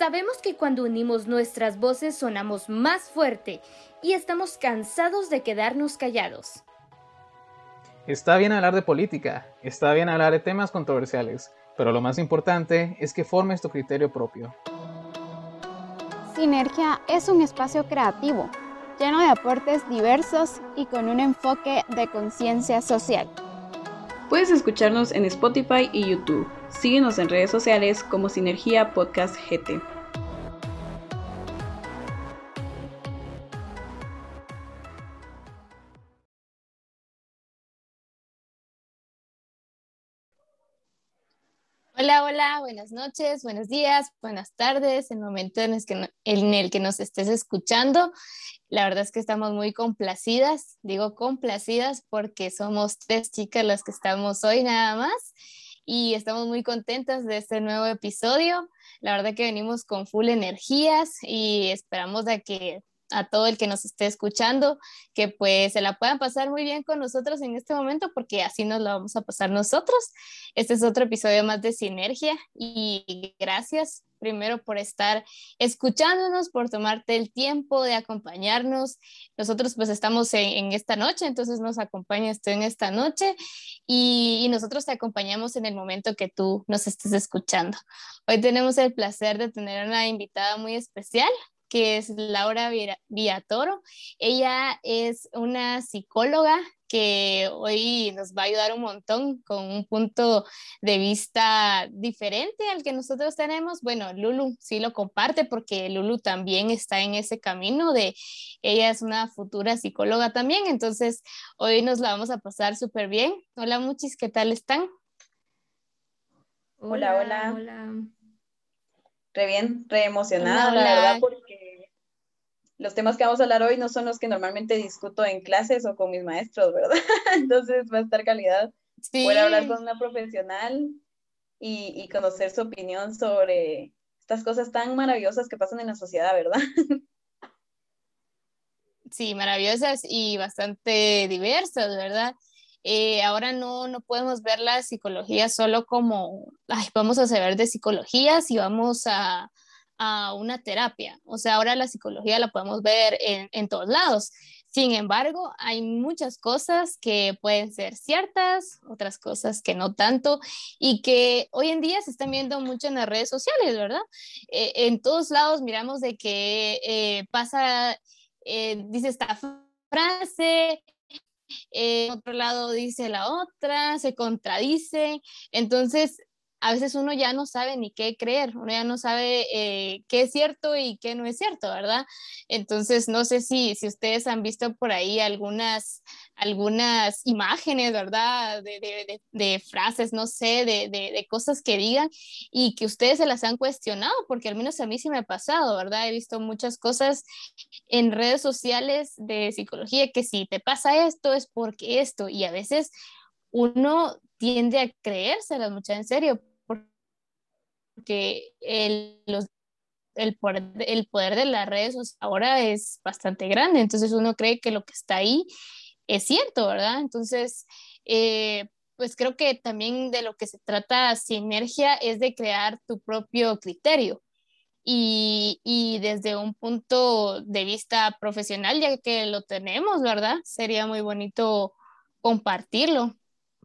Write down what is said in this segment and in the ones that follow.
Sabemos que cuando unimos nuestras voces sonamos más fuerte y estamos cansados de quedarnos callados. Está bien hablar de política, está bien hablar de temas controversiales, pero lo más importante es que formes tu criterio propio. Sinergia es un espacio creativo, lleno de aportes diversos y con un enfoque de conciencia social. Puedes escucharnos en Spotify y YouTube. Síguenos en redes sociales como Sinergia Podcast GT. Hola, hola, buenas noches, buenos días, buenas tardes, el momento en el, que en el que nos estés escuchando. La verdad es que estamos muy complacidas, digo complacidas porque somos tres chicas las que estamos hoy nada más y estamos muy contentas de este nuevo episodio. La verdad que venimos con full energías y esperamos de que a todo el que nos esté escuchando, que pues se la puedan pasar muy bien con nosotros en este momento, porque así nos la vamos a pasar nosotros. Este es otro episodio más de Sinergia y gracias primero por estar escuchándonos, por tomarte el tiempo de acompañarnos. Nosotros pues estamos en, esta noche, entonces nos acompañas tú en esta noche y, y, nosotros te acompañamos en el momento que tú nos estés escuchando. Hoy tenemos el placer de tener una invitada muy especial, que es Laura Villatoro. Ella es una psicóloga que hoy nos va a ayudar un montón con un punto de vista diferente al que nosotros tenemos. Bueno, Lulu sí lo comparte porque Lulu también está en ese camino de, ella es una futura psicóloga también, entonces hoy nos la vamos a pasar súper bien. Hola Muchis, ¿qué tal están? Hola, hola. hola. Re bien, re emocionada, la verdad, porque los temas que vamos a hablar hoy no son los que normalmente discuto en clases o con mis maestros, ¿verdad? Entonces va a estar calidad. Sí. Poder hablar con una profesional y, y, conocer su opinión sobre estas cosas tan maravillosas que pasan en la sociedad, ¿verdad? Sí, maravillosas y bastante diversas, ¿verdad? Eh, ahora no, no podemos ver la psicología solo como, ay, vamos a saber de psicología y vamos a, a una terapia. O sea, ahora la psicología la podemos ver en, en todos lados. Sin embargo, hay muchas cosas que pueden ser ciertas, otras cosas que no tanto, y que hoy en día se están viendo mucho en las redes sociales, ¿verdad? Eh, en todos lados miramos de que eh, pasa, eh, dice esta frase, otro lado dice la otra, se contradice. Entonces, a veces uno ya no sabe ni qué creer, uno ya no sabe eh, qué es cierto y qué no es cierto, ¿verdad? Entonces, no sé si, si ustedes han visto por ahí algunas, algunas imágenes, ¿verdad? De, de, de, frases, no sé, de, cosas que digan y que ustedes se las han cuestionado, porque al menos a mí sí me ha pasado, ¿verdad? He visto muchas cosas en redes sociales de psicología que si te pasa esto es porque esto, y a veces uno tiende a creérselas mucho en serio, porque el, el, poder, el poder de las redes ahora es bastante grande, entonces uno cree que lo que está ahí es cierto, ¿verdad? Entonces, eh, pues creo que también de lo que se trata sinergia es de crear tu propio criterio. Y, y, desde un punto de vista profesional, ya que lo tenemos, ¿verdad? Sería muy bonito compartirlo.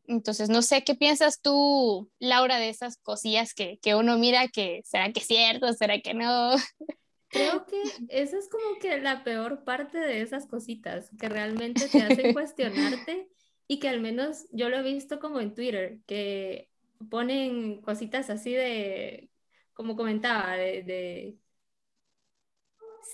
Entonces, no sé, ¿qué piensas tú, Laura, de esas cosillas que, que uno mira que será que es cierto, será que no? Creo que esa es como que la peor parte de esas cositas, que realmente te hacen cuestionarte y que al menos yo lo he visto como en Twitter, que ponen cositas así de, como comentaba, de, de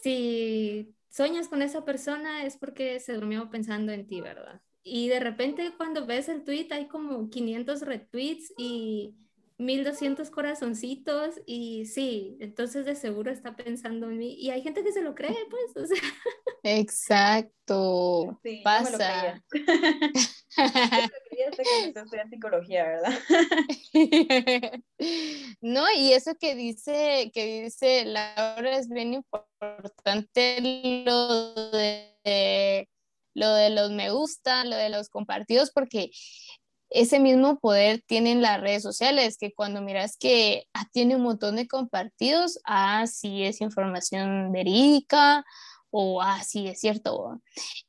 si sueñas con esa persona es porque se durmió pensando en ti, ¿verdad? Y de repente cuando ves el tweet hay como 500 retweets y 1200 corazoncitos y sí, entonces de seguro está pensando en mí y hay gente que se lo cree, pues, o sea. Exacto. Sí, pasa. No que psicología, ¿verdad? no, y eso que dice, que dice Laura es bien importante lo de lo de los me gusta, lo de los compartidos, porque ese mismo poder tienen las redes sociales, que cuando miras que ah, tiene un montón de compartidos, ah, sí es información verídica o ah, sí es cierto.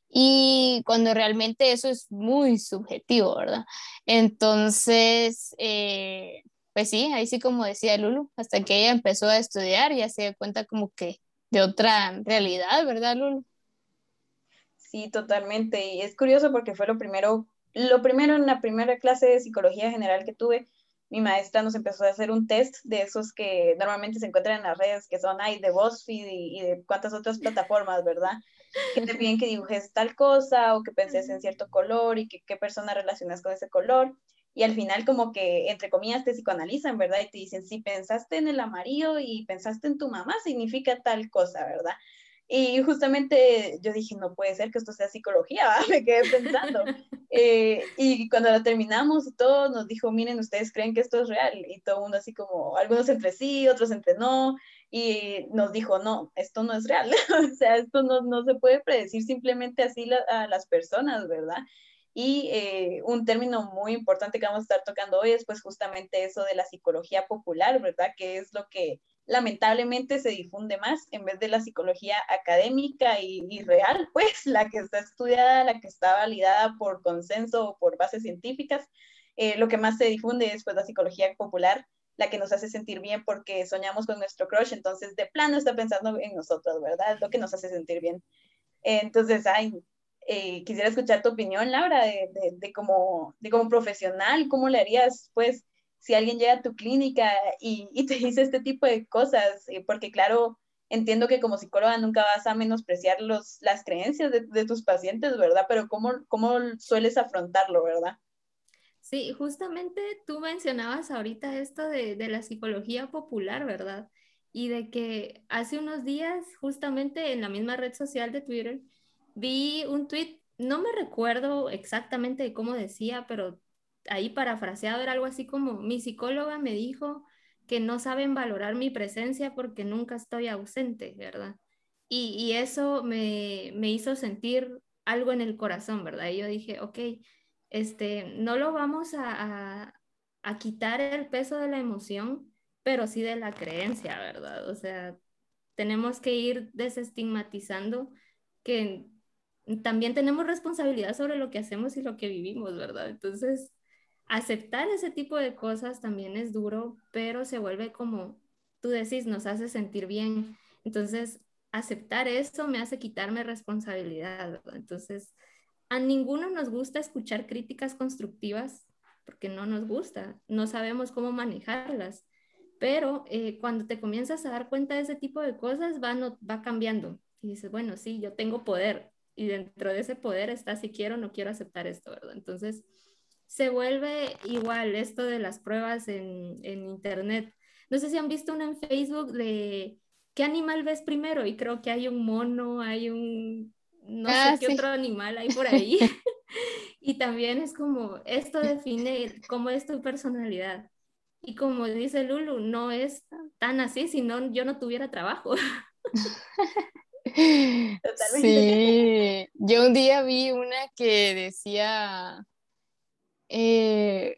Y cuando realmente eso es muy subjetivo, ¿verdad? Entonces, eh, pues sí, ahí sí como decía Lulu, hasta que ella empezó a estudiar ya se dio cuenta como que de otra realidad, ¿verdad, Lulu? Sí, totalmente. Y es curioso porque fue lo primero, lo primero en la primera clase de psicología general que tuve, mi maestra nos empezó a hacer un test de esos que normalmente se encuentran en las redes, que son ahí de BuzzFeed y, y de cuántas otras plataformas, ¿verdad? Que te piden que dibujes tal cosa o que penses en cierto color y que qué persona relacionas con ese color y al final como que, entre comillas, te psicoanalizan, ¿verdad? Y te dicen, si pensaste en el amarillo y pensaste en tu mamá, significa tal cosa, ¿verdad? Y justamente yo dije, no puede ser que esto sea psicología, me quedé pensando. Eh, y cuando la terminamos y todo, nos dijo, miren, ustedes creen que esto es real. Y todo el mundo así como, algunos entre sí, otros entre no. Y nos dijo, no, esto no es real. o sea, esto no, no se puede predecir simplemente así a las personas, ¿verdad? Y eh, un término muy importante que vamos a estar tocando hoy es pues justamente eso de la psicología popular, ¿verdad? Que es lo que lamentablemente se difunde más en vez de la psicología académica y, real, pues la que está estudiada, la que está validada por consenso o por bases científicas. Eh, lo que más se difunde es pues la psicología popular, la que nos hace sentir bien porque soñamos con nuestro crush, entonces de plano está pensando en nosotros, ¿verdad? Lo que nos hace sentir bien. Entonces, ay, eh, quisiera escuchar tu opinión, Laura, de, de, como, de como profesional, ¿cómo le harías, pues, si alguien llega a tu clínica y, te dice este tipo de cosas? Eh, porque, claro, entiendo que como psicóloga nunca vas a menospreciar los, las creencias de, de tus pacientes, ¿verdad? Pero ¿cómo, ¿cómo sueles afrontarlo, verdad? Sí, justamente tú mencionabas ahorita esto de, de, la psicología popular, ¿verdad? Y de que hace unos días, justamente en la misma red social de Twitter, vi un tweet, no me recuerdo exactamente cómo decía, pero ahí parafraseado era algo así como, mi psicóloga me dijo que no saben valorar mi presencia porque nunca estoy ausente, ¿verdad? Y, eso me, hizo sentir algo en el corazón, ¿verdad? Y yo dije, ok, este, no lo vamos a, a quitar el peso de la emoción, pero sí de la creencia, ¿verdad? O sea, tenemos que ir desestigmatizando que también tenemos responsabilidad sobre lo que hacemos y lo que vivimos, ¿verdad? Entonces, aceptar ese tipo de cosas también es duro, pero se vuelve como tú decís, nos hace sentir bien. Entonces, aceptar eso me hace quitarme responsabilidad. Entonces, a ninguno nos gusta escuchar críticas constructivas porque no nos gusta, no sabemos cómo manejarlas, pero eh, cuando te comienzas a dar cuenta de ese tipo de cosas, va, no, va cambiando y dices, bueno, sí, yo tengo poder, y dentro de ese poder está si quiero o no quiero aceptar esto, ¿verdad? Entonces, se vuelve igual esto de las pruebas en, en Internet. No sé si han visto una en Facebook de qué animal ves primero y creo que hay un mono, hay un, no sé ah, qué otro animal hay por ahí. y también es como, esto define cómo es tu personalidad. Y como dice Lulu, no es tan así si no yo no tuviera trabajo. Sí, yo un día vi una que decía, eh,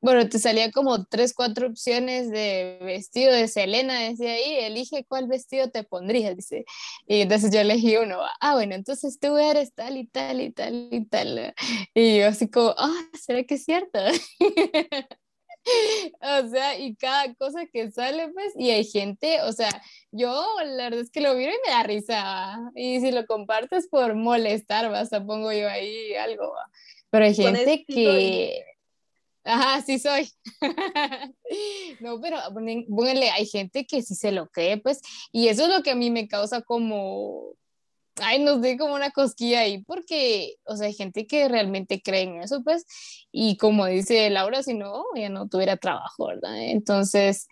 bueno, te salía como tres, cuatro opciones de vestido de Selena, decía ahí, elige cuál vestido te pondrías, dice. Y entonces yo elegí uno, ah, bueno, entonces tú eres tal y tal y tal y tal. Y yo así como, ah, ¿será que es cierto? o sea, y cada cosa que sale, pues, y hay gente, o sea, yo la verdad es que lo miro y me da risa, y si lo compartes por molestar, vas pongo yo ahí algo, pero hay gente que... Ajá, sí soy. no, pero póngale, hay gente que sí se lo cree, pues, y eso es lo que a mí me causa como, ay, nos dé como una cosquilla ahí, porque, o sea, hay gente que realmente cree en eso, pues, y como dice Laura, si no, ya no tuviera trabajo, ¿verdad? Entonces,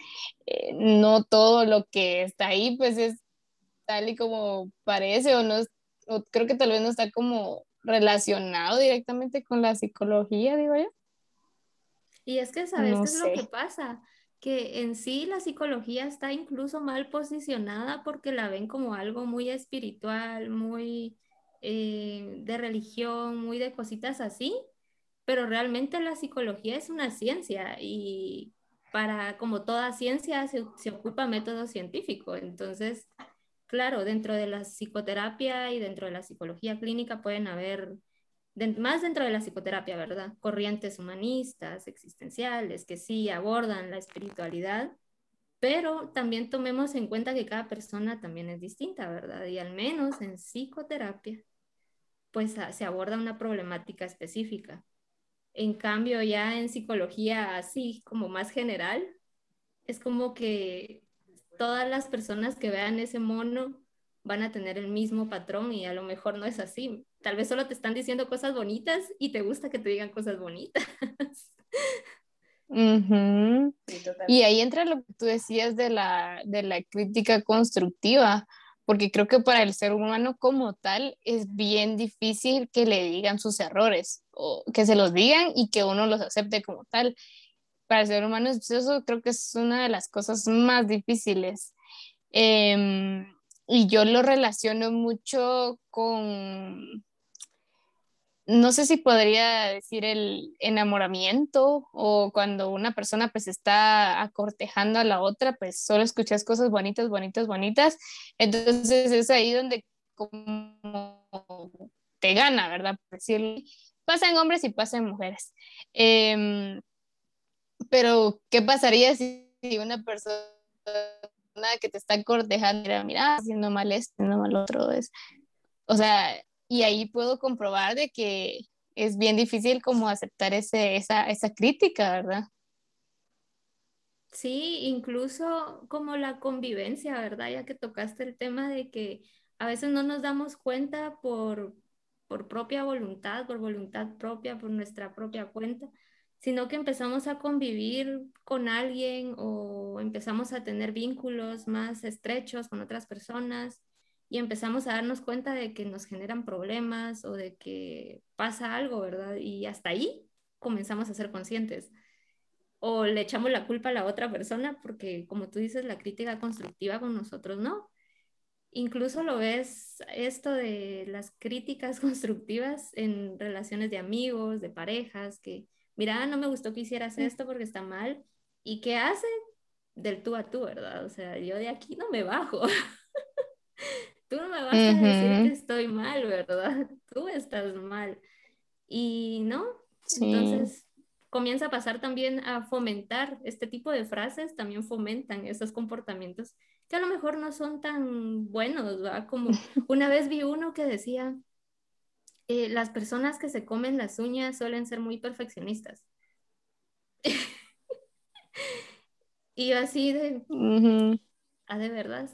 eh, no todo lo que está ahí, pues, es tal y como parece, o no, o creo que tal vez no está como relacionado directamente con la psicología, digo yo. Y es que, ¿sabes qué es lo que pasa? que en sí la psicología está incluso mal posicionada porque la ven como algo muy espiritual, muy eh, de religión, muy de cositas así, pero realmente la psicología es una ciencia y para, como toda ciencia, se, se ocupa método científico. Entonces, claro, dentro de la psicoterapia y dentro de la psicología clínica pueden haber, más dentro de la psicoterapia, ¿verdad? Corrientes humanistas, existenciales, que sí abordan la espiritualidad, pero también tomemos en cuenta que cada persona también es distinta, ¿verdad? Y al menos en psicoterapia, pues se aborda una problemática específica. En cambio, ya en psicología así como más general, es como que todas las personas que vean ese mono van a tener el mismo patrón y a lo mejor no es así. Tal vez solo te están diciendo cosas bonitas y te gusta que te digan cosas bonitas. y ahí entra lo que tú decías de la, de la crítica constructiva, porque creo que para el ser humano como tal es bien difícil que le digan sus errores o que se los digan y que uno los acepte como tal. Para el ser humano eso creo que es una de las cosas más difíciles. Em, y yo lo relaciono mucho con, no sé si podría decir el enamoramiento o cuando una persona pues está acortejando a la otra, pues solo escuchas cosas bonitas, bonitas, bonitas. Entonces es ahí donde como te gana, ¿verdad? Decir, pasa en hombres y pasa en mujeres. Em, pero, ¿qué pasaría si una persona que te está cortejando, mira, haciendo mal esto, haciendo mal otro? Es, o sea, y ahí puedo comprobar de que es bien difícil como aceptar ese, esa, esa crítica, ¿verdad? Sí, incluso como la convivencia, ¿verdad? Ya que tocaste el tema de que a veces no nos damos cuenta por, por propia voluntad, por voluntad propia, por nuestra propia cuenta, sino que empezamos a convivir con alguien o empezamos a tener vínculos más estrechos con otras personas y empezamos a darnos cuenta de que nos generan problemas o de que pasa algo, ¿verdad? Y hasta ahí comenzamos a ser conscientes. O le echamos la culpa a la otra persona porque, como tú dices, la crítica constructiva con nosotros no. Incluso lo ves esto de las críticas constructivas en relaciones de amigos, de parejas, que, mira, no me gustó que hicieras esto porque está mal. ¿Y qué hace? Del tú a tú, ¿verdad? O sea, yo de aquí no me bajo. Tú no me vas a decir que estoy mal, ¿verdad? Tú estás mal. Y no, entonces comienza a pasar también a fomentar este tipo de frases, también fomentan esos comportamientos que a lo mejor no son tan buenos, ¿verdad? Como una vez vi uno que decía, eh, las personas que se comen las uñas suelen ser muy perfeccionistas. y así de, ¿ah, de verdad?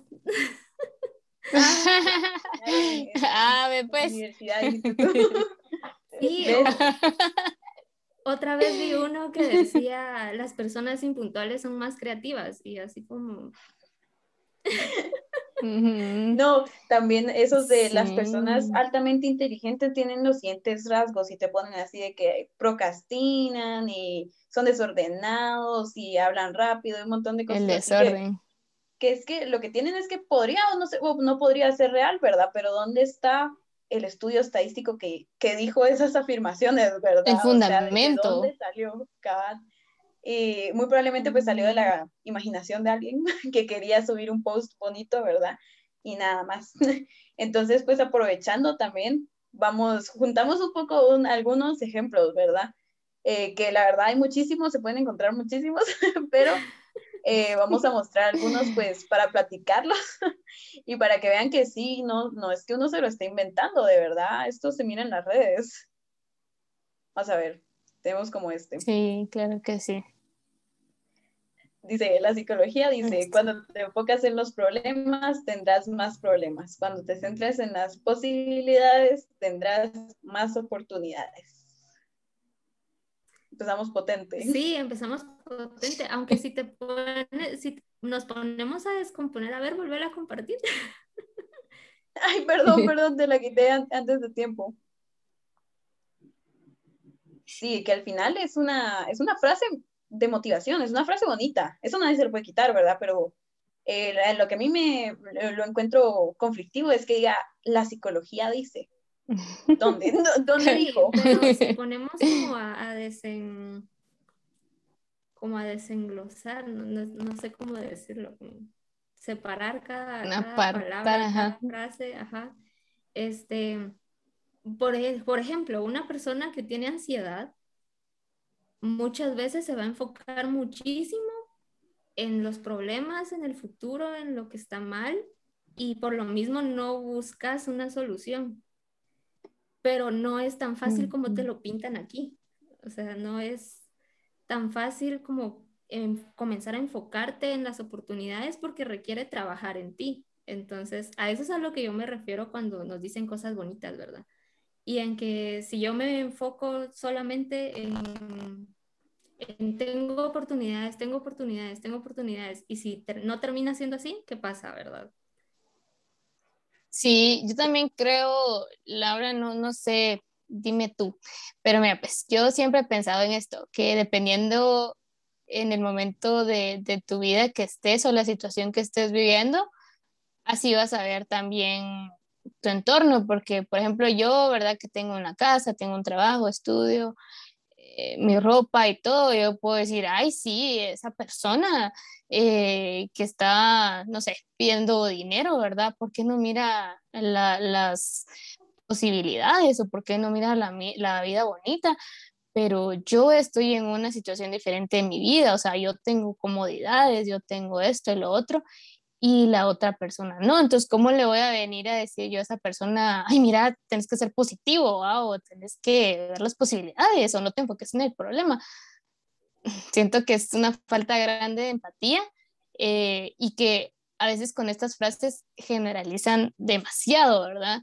Ah, pues. otra vez vi uno que decía, las personas impuntuales son más creativas y así como... No, también esos de las personas altamente inteligentes tienen los siguientes rasgos y te ponen así de que procrastinan y son desordenados y hablan rápido un montón de cosas. El desorden que es que lo que tienen es que podría o no, no podría ser real, ¿verdad? Pero ¿dónde está el estudio estadístico que, que dijo esas afirmaciones, ¿verdad? El fundamento. ¿De dónde salió cada... Y muy probablemente pues salió de la imaginación de alguien que quería subir un post bonito, ¿verdad? Y nada más. Entonces, pues aprovechando también, vamos, juntamos un poco algunos ejemplos, ¿verdad? Eh, que la verdad hay muchísimos, se pueden encontrar muchísimos, pero eh, vamos a mostrar algunos pues para platicarlos y para que vean que sí, no, no es que uno se lo esté inventando, de verdad, esto se mira en las redes. Vamos a ver, tenemos como este. Sí, claro que sí. Dice, la psicología dice, cuando te enfocas en los problemas, tendrás más problemas. Cuando te centras en las posibilidades, tendrás más oportunidades empezamos potente. Sí, empezamos potente, aunque si te pone, si nos ponemos a descomponer, a ver, volver a compartir. Ay, perdón, perdón, te la quité antes de tiempo. Sí, que al final es una, es una frase de motivación, es una frase bonita. Eso nadie se lo puede quitar, ¿verdad? Pero eh, lo que a mí me lo encuentro conflictivo es que diga, la psicología dice. ¿Dónde? ¿Dónde dijo? Pero si ponemos como a, desen, como a desenglosar, no, sé cómo decirlo, separar cada, palabra, cada frase, ajá. Este, por, por ejemplo, una persona que tiene ansiedad muchas veces se va a enfocar muchísimo en los problemas, en el futuro, en lo que está mal y por lo mismo no buscas una solución. Pero no es tan fácil como te lo pintan aquí. O sea, no es tan fácil como comenzar a enfocarte en las oportunidades porque requiere trabajar en ti. Entonces, a eso es a lo que yo me refiero cuando nos dicen cosas bonitas, ¿verdad? Y en que si yo me enfoco solamente en tengo oportunidades, tengo oportunidades, tengo oportunidades. Y si no termina siendo así, ¿qué pasa, verdad? Sí, yo también creo, Laura, no, no sé, dime tú, pero mira, pues yo siempre he pensado en esto, que dependiendo en el momento de, de tu vida que estés o la situación que estés viviendo, así vas a ver también tu entorno, porque por ejemplo yo, ¿verdad? Que tengo una casa, tengo un trabajo, estudio, eh, mi ropa y todo, yo puedo decir, ay, sí, esa persona eh, que está, no sé, pidiendo dinero, ¿verdad? ¿Por qué no mira las posibilidades o por qué no mira la, la vida bonita? Pero yo estoy en una situación diferente en mi vida, o sea, yo tengo comodidades, yo tengo esto y lo otro, y la otra persona no. Entonces, ¿cómo le voy a venir a decir yo a esa persona, ay, mira, tienes que ser positivo o tienes que ver las posibilidades o no te enfoques en el problema? Siento que es una falta grande de empatía eh, y que a veces con estas frases generalizan demasiado, ¿verdad?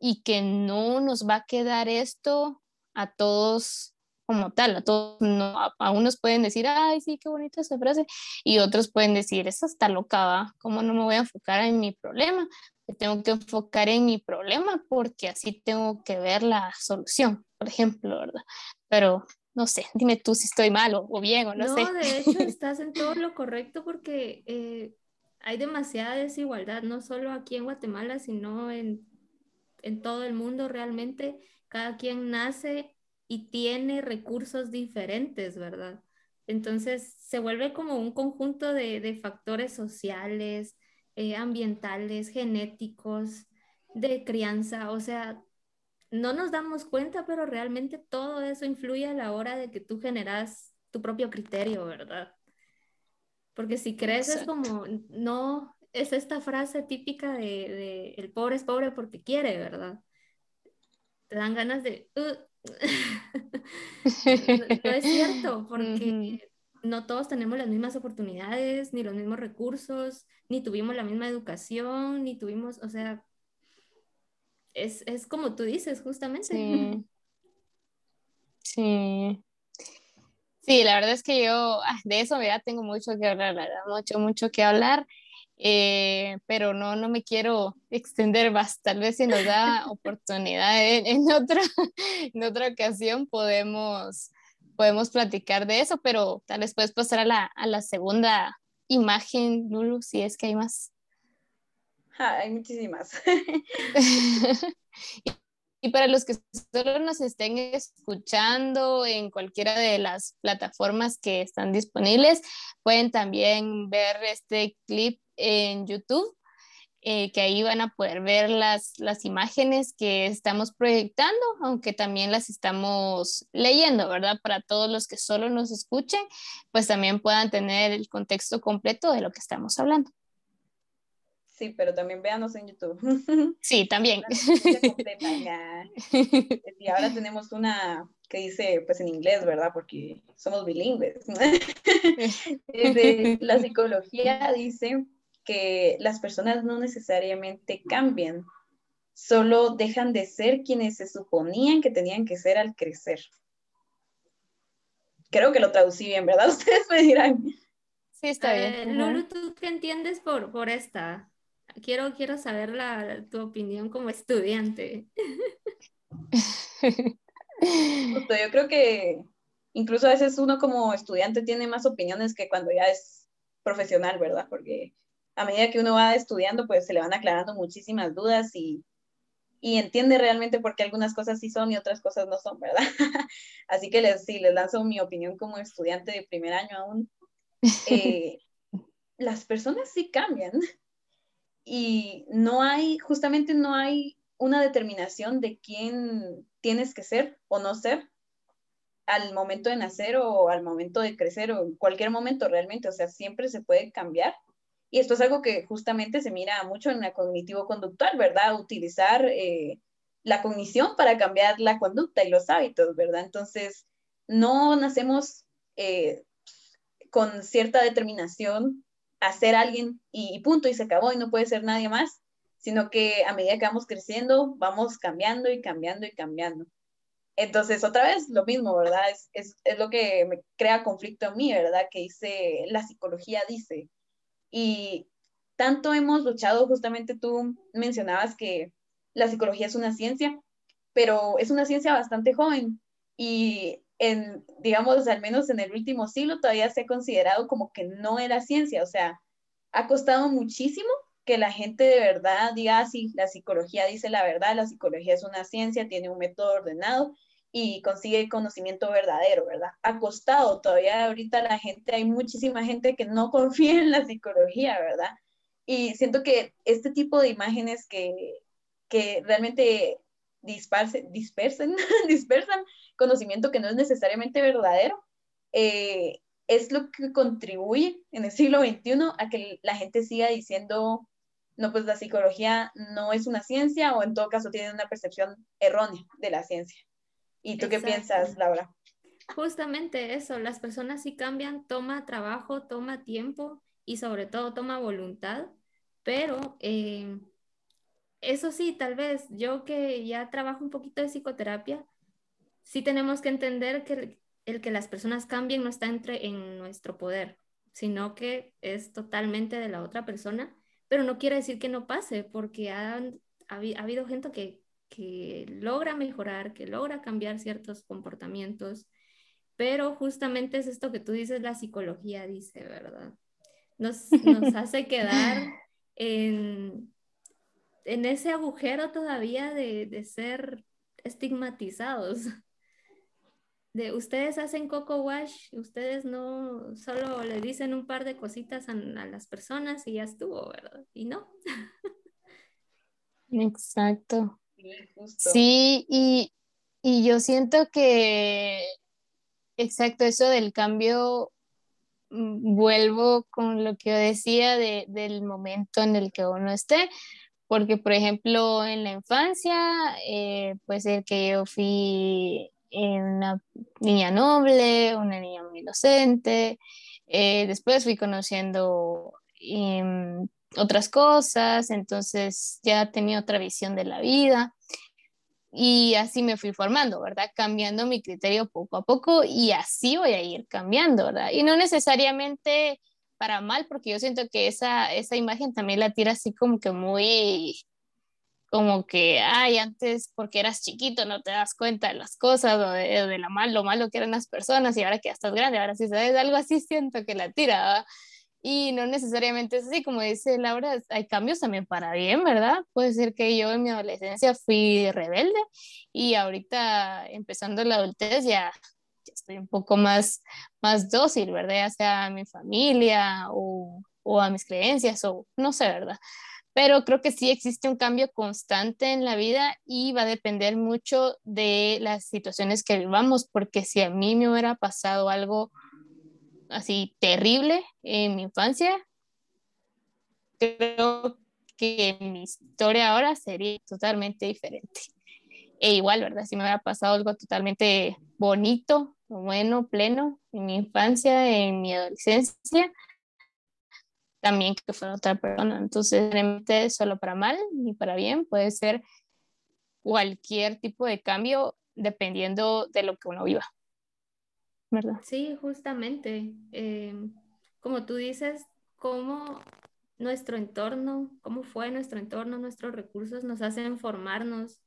Y que no nos va a quedar esto a todos como tal, a todos, no, a, unos pueden decir, ay, sí, qué bonita esa frase, y otros pueden decir, esa está loca, ¿cómo no me voy a enfocar en mi problema? Me tengo que enfocar en mi problema porque así tengo que ver la solución, por ejemplo, ¿verdad? Pero no sé, dime tú si estoy mal o, bien o no, sé. No, de hecho estás en todo lo correcto porque eh, hay demasiada desigualdad, no solo aquí en Guatemala, sino en, en todo el mundo realmente. Cada quien nace y tiene recursos diferentes, ¿verdad? Entonces se vuelve como un conjunto de, factores sociales, eh, ambientales, genéticos, de crianza, o sea, no nos damos cuenta, pero realmente todo eso influye a la hora de que tú generas tu propio criterio, ¿verdad? Porque si crees es como, no, es esta frase típica de, el pobre es pobre porque quiere, ¿verdad? Te dan ganas de, uh, no, es cierto, porque no todos tenemos las mismas oportunidades, ni los mismos recursos, ni tuvimos la misma educación, ni tuvimos, o sea, es, como tú dices, justamente. Sí. sí. la verdad es que yo ah, de eso ya tengo mucho que hablar, mucho, mucho que hablar. Eh, pero no, no me quiero extender más. Tal vez si nos da oportunidad en, otra, en otra ocasión podemos, podemos platicar de eso, pero tal vez puedes pasar a la, a la segunda imagen, Lulu, si es que hay más. hay muchísimas. Y para los que solo nos estén escuchando en cualquiera de las plataformas que están disponibles, pueden también ver este clip en YouTube, eh, que ahí van a poder ver las, las imágenes que estamos proyectando, aunque también las estamos leyendo, ¿verdad? Para todos los que solo nos escuchen, pues también puedan tener el contexto completo de lo que estamos hablando. Sí, pero también véanos en YouTube. Sí, también. y ahora tenemos una que dice, pues en inglés, ¿verdad? Porque somos bilingües. la psicología dice que las personas no necesariamente cambian, solo dejan de ser quienes se suponían que tenían que ser al crecer. Creo que lo traducí bien, ¿verdad? Ustedes me dirán. Sí, está bien. Lulu, ¿tú qué entiendes por, por esta? Quiero, quiero saber la, tu opinión como estudiante. Justo, yo creo que incluso a veces uno como estudiante tiene más opiniones que cuando ya es profesional, ¿verdad? Porque a medida que uno va estudiando, pues se le van aclarando muchísimas dudas y, y entiende realmente por qué algunas cosas sí son y otras cosas no son, ¿verdad? Así que les, sí, les lanzo mi opinión como estudiante de primer año aún. Eh, las personas sí cambian y no hay, justamente no hay una determinación de quién tienes que ser o no ser al momento de nacer o al momento de crecer o en cualquier momento realmente, o sea, siempre se puede cambiar y esto es algo que justamente se mira mucho en la cognitivo-conductual, ¿verdad? Utilizar eh, la cognición para cambiar la conducta y los hábitos, ¿verdad? Entonces, no nacemos eh, con cierta determinación a ser alguien y, punto, y se acabó y no puede ser nadie más, sino que a medida que vamos creciendo, vamos cambiando y cambiando y cambiando. Entonces, otra vez, lo mismo, ¿verdad? Es, es, es lo que me crea conflicto en mí, ¿verdad? Que dice, la psicología dice, y tanto hemos luchado, justamente tú mencionabas que la psicología es una ciencia, pero es una ciencia bastante joven y en, digamos, al menos en el último siglo todavía se ha considerado como que no era ciencia, o sea, ha costado muchísimo que la gente de verdad diga, ah, sí, la psicología dice la verdad, la psicología es una ciencia, tiene un método ordenado y consigue conocimiento verdadero, ¿verdad? Ha costado todavía ahorita la gente, hay muchísima gente que no confía en la psicología, ¿verdad? Y siento que este tipo de imágenes que, que realmente dispersen, dispersen, dispersan conocimiento que no es necesariamente verdadero, eh, es lo que contribuye en el siglo XXI a que la gente siga diciendo, no, pues la psicología no es una ciencia o en todo caso tiene una percepción errónea de la ciencia. ¿Y tú qué piensas, Laura? Justamente eso, las personas sí cambian, toma trabajo, toma tiempo y sobre todo toma voluntad, pero eh, eso sí, tal vez yo que ya trabajo un poquito de psicoterapia, sí tenemos que entender que el, que las personas cambien no está entre, en nuestro poder, sino que es totalmente de la otra persona, pero no quiere decir que no pase, porque ha habido gente que que logra mejorar, que logra cambiar ciertos comportamientos, pero justamente es esto que tú dices, la psicología dice, ¿verdad? Nos, nos hace quedar en, en, ese agujero todavía de, de ser estigmatizados. De ustedes hacen coco wash, ustedes no solo le dicen un par de cositas a, a las personas y ya estuvo, ¿verdad? Y no. Exacto. Sí, y, yo siento que, exacto, eso del cambio, mm, vuelvo con lo que yo decía del momento en el que uno esté, porque por ejemplo en la infancia, eh, el que yo fui una niña noble, una niña muy inocente, eh, después fui conociendo em, otras cosas, entonces ya tenía otra visión de la vida y así me fui formando, ¿verdad? Cambiando mi criterio poco a poco y así voy a ir cambiando, ¿verdad? Y no necesariamente para mal, porque yo siento que esa, esa imagen también la tira así como que muy, como que, ay, antes porque eras chiquito no te das cuenta de las cosas o de, de mal, lo malo que eran las personas y ahora que ya estás grande, ahora sí sabes, algo así siento que la tira, ¿verdad? Y no necesariamente es así, como dice Laura, hay cambios también para bien, ¿verdad? Puede ser que yo en mi adolescencia fui rebelde y ahorita empezando la adultez ya, estoy un poco más, más dócil, ¿verdad? Ya sea a mi familia o, o a mis creencias o no sé, ¿verdad? Pero creo que sí existe un cambio constante en la vida y va a depender mucho de las situaciones que vivamos, porque si a mí me hubiera pasado algo así terrible en mi infancia, creo que mi historia ahora sería totalmente diferente. E igual, ¿verdad? Si me hubiera pasado algo totalmente bonito, bueno, pleno en mi infancia, en mi adolescencia, también que fuera otra persona. Entonces, realmente solo para mal ni para bien, puede ser cualquier tipo de cambio dependiendo de lo que uno viva. Sí, justamente. Eh, como tú dices, cómo nuestro entorno, cómo fue nuestro entorno, nuestros recursos nos hacen formarnos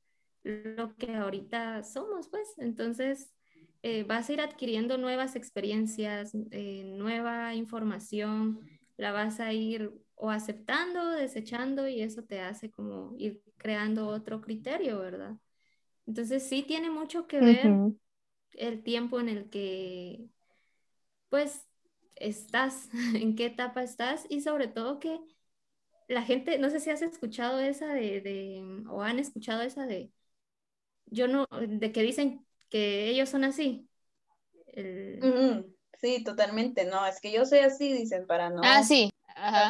lo que ahorita somos, pues. Entonces, eh, vas a ir adquiriendo nuevas experiencias, eh, nueva información, la vas a ir o aceptando, desechando y eso te hace como ir creando otro criterio, ¿verdad? Entonces sí tiene mucho que ver el tiempo en el que pues estás, en qué etapa estás y sobre todo que la gente, no sé si has escuchado esa de, o han escuchado esa de, yo no, de que dicen que ellos son así. Sí, totalmente, no, es que yo soy así, dicen, para no. Ah, sí.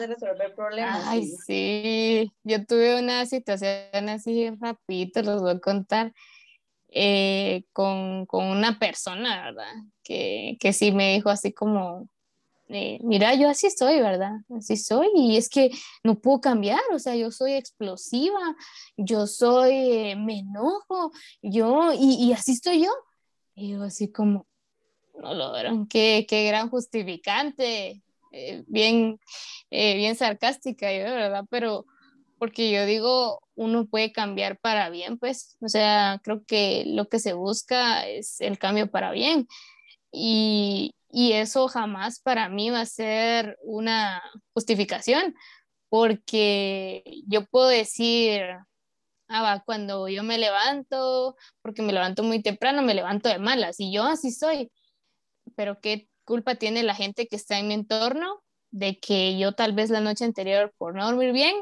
resolver problemas. Ay, sí. Yo tuve una situación así rapidito, los voy a contar, eh, con, con, una persona, ¿verdad? Que, que sí me dijo así como, eh, mira, yo así soy, ¿verdad? Así soy y es que no puedo cambiar, o sea, yo soy explosiva, yo soy, eh, me enojo, yo, y, y, así estoy yo. Y yo así como, no lo verán, qué, qué gran justificante, eh, bien, bien sarcástica yo, ¿verdad? Pero porque yo digo, uno puede cambiar para bien, pues, o sea, creo que lo que se busca es el cambio para bien. Y, y eso jamás para mí va a ser una justificación, porque yo puedo decir, ah, va, cuando yo me levanto, porque me levanto muy temprano, me levanto de malas, y yo así soy, pero ¿qué culpa tiene la gente que está en mi entorno de que yo tal vez la noche anterior por no dormir bien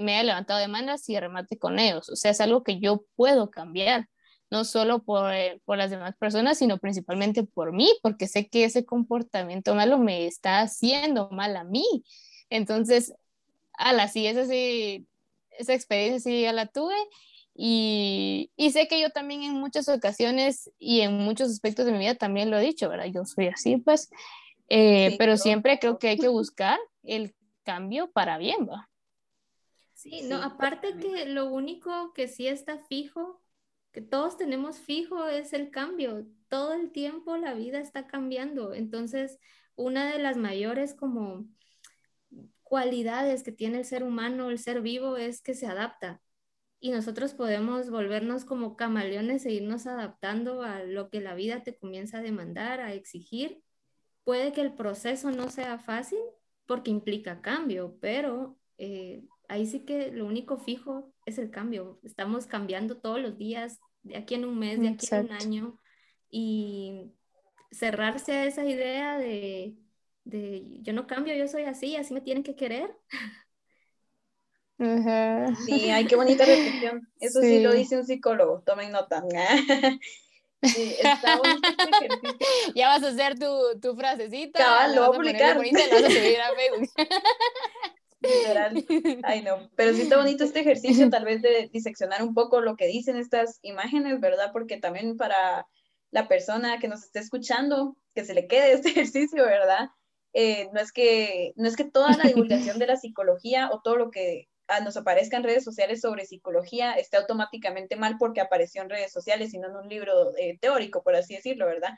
me haya levantado de malas y remate con ellos? O sea, es algo que yo puedo cambiar no solo por, eh, por, las demás personas, sino principalmente por mí, porque sé que ese comportamiento malo me está haciendo mal a mí. Entonces, ala, sí, esa, sí, esa experiencia sí ya la tuve y, y, sé que yo también en muchas ocasiones y en muchos aspectos de mi vida también lo he dicho, ¿verdad? Yo soy así, pues, eh, pero siempre creo que hay que buscar el cambio para bien, ¿va? Sí, no, aparte que lo único que sí está fijo que todos tenemos fijo es el cambio. Todo el tiempo la vida está cambiando. Entonces, una de las mayores como cualidades que tiene el ser humano, el ser vivo, es que se adapta. Y nosotros podemos volvernos como camaleones e irnos adaptando a lo que la vida te comienza a demandar, a exigir. Puede que el proceso no sea fácil porque implica cambio, pero eh, ahí sí que lo único fijo es el cambio. Estamos cambiando todos los días, de aquí en un mes, de aquí en un año, y cerrarse a esa idea de, de, yo no cambio, yo soy así, así me tienen que querer. Sí, ay, qué bonita reflexión. Eso sí. lo dice un psicólogo, tomen nota. Sí, está este. Ya vas a hacer tu, tu frasecita. Cabal, lo voy a publicar. Vas a subir a Facebook. Literal. Ay, no. Pero sí está bonito este ejercicio, tal vez de diseccionar un poco lo que dicen estas imágenes, ¿verdad? Porque también para la persona que nos esté escuchando, que se le quede este ejercicio, ¿verdad? Eh, no, es que, no es que toda la divulgación de la psicología o todo lo que nos aparezca en redes sociales sobre psicología esté automáticamente mal porque apareció en redes sociales y no en un libro eh, teórico, por así decirlo, ¿verdad?